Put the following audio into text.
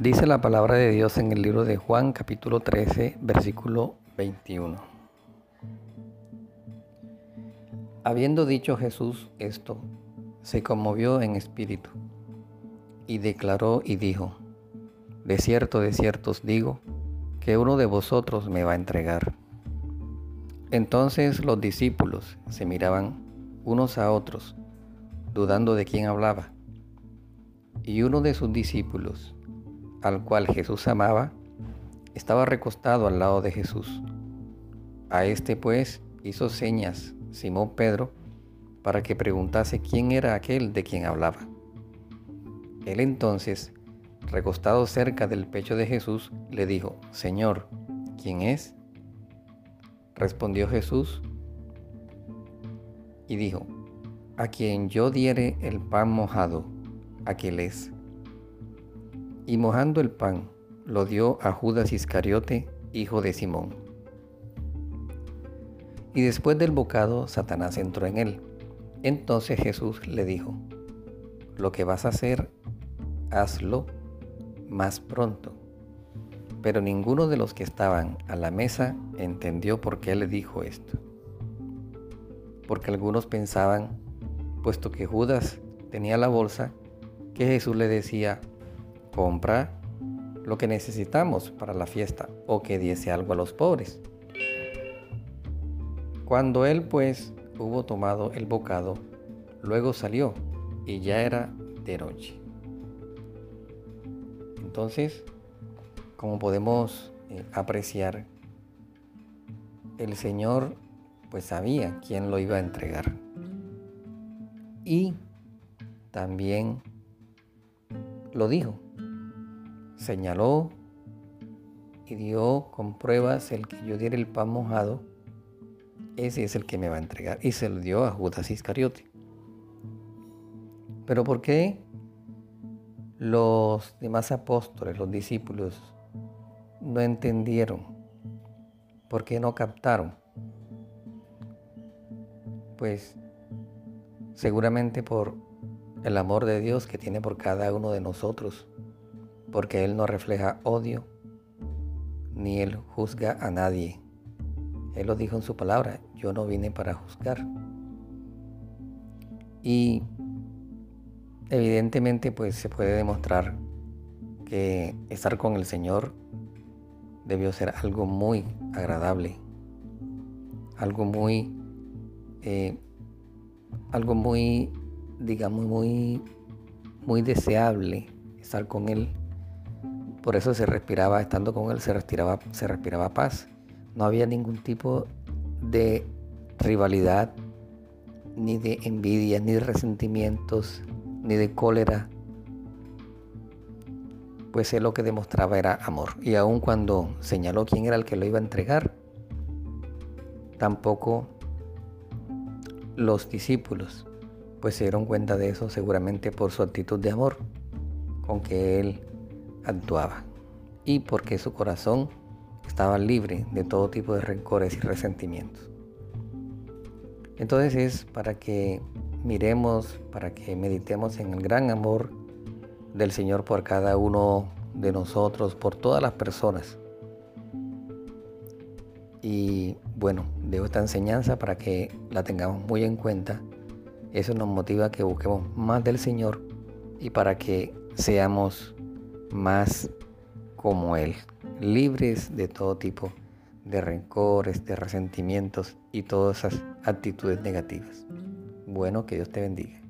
Dice la palabra de Dios en el libro de Juan capítulo 13 versículo 21. Habiendo dicho Jesús esto, se conmovió en espíritu y declaró y dijo, De cierto, de cierto os digo, que uno de vosotros me va a entregar. Entonces los discípulos se miraban unos a otros, dudando de quién hablaba. Y uno de sus discípulos, al cual Jesús amaba, estaba recostado al lado de Jesús. A este pues hizo señas Simón Pedro para que preguntase quién era aquel de quien hablaba. Él entonces, recostado cerca del pecho de Jesús, le dijo, Señor, ¿quién es? Respondió Jesús y dijo, a quien yo diere el pan mojado, aquel es. Y mojando el pan, lo dio a Judas Iscariote, hijo de Simón. Y después del bocado, Satanás entró en él. Entonces Jesús le dijo, lo que vas a hacer, hazlo más pronto. Pero ninguno de los que estaban a la mesa entendió por qué le dijo esto. Porque algunos pensaban, puesto que Judas tenía la bolsa, que Jesús le decía, compra lo que necesitamos para la fiesta o que diese algo a los pobres. Cuando él pues hubo tomado el bocado, luego salió y ya era de noche. Entonces, como podemos eh, apreciar, el Señor pues sabía quién lo iba a entregar. Y también lo dijo señaló y dio con pruebas el que yo diera el pan mojado, ese es el que me va a entregar. Y se lo dio a Judas Iscariote. Pero ¿por qué los demás apóstoles, los discípulos, no entendieron? ¿Por qué no captaron? Pues seguramente por el amor de Dios que tiene por cada uno de nosotros porque Él no refleja odio, ni Él juzga a nadie. Él lo dijo en su palabra, yo no vine para juzgar. Y evidentemente pues se puede demostrar que estar con el Señor debió ser algo muy agradable, algo muy, eh, algo muy, digamos, muy, muy deseable estar con Él por eso se respiraba, estando con él, se respiraba, se respiraba paz. No había ningún tipo de rivalidad, ni de envidia, ni de resentimientos, ni de cólera. Pues él lo que demostraba era amor. Y aun cuando señaló quién era el que lo iba a entregar, tampoco los discípulos pues se dieron cuenta de eso seguramente por su actitud de amor con que él actuaba y porque su corazón estaba libre de todo tipo de rencores y resentimientos. Entonces es para que miremos, para que meditemos en el gran amor del Señor por cada uno de nosotros, por todas las personas. Y bueno, dejo esta enseñanza para que la tengamos muy en cuenta. Eso nos motiva a que busquemos más del Señor y para que seamos más como Él, libres de todo tipo de rencores, de resentimientos y todas esas actitudes negativas. Bueno, que Dios te bendiga.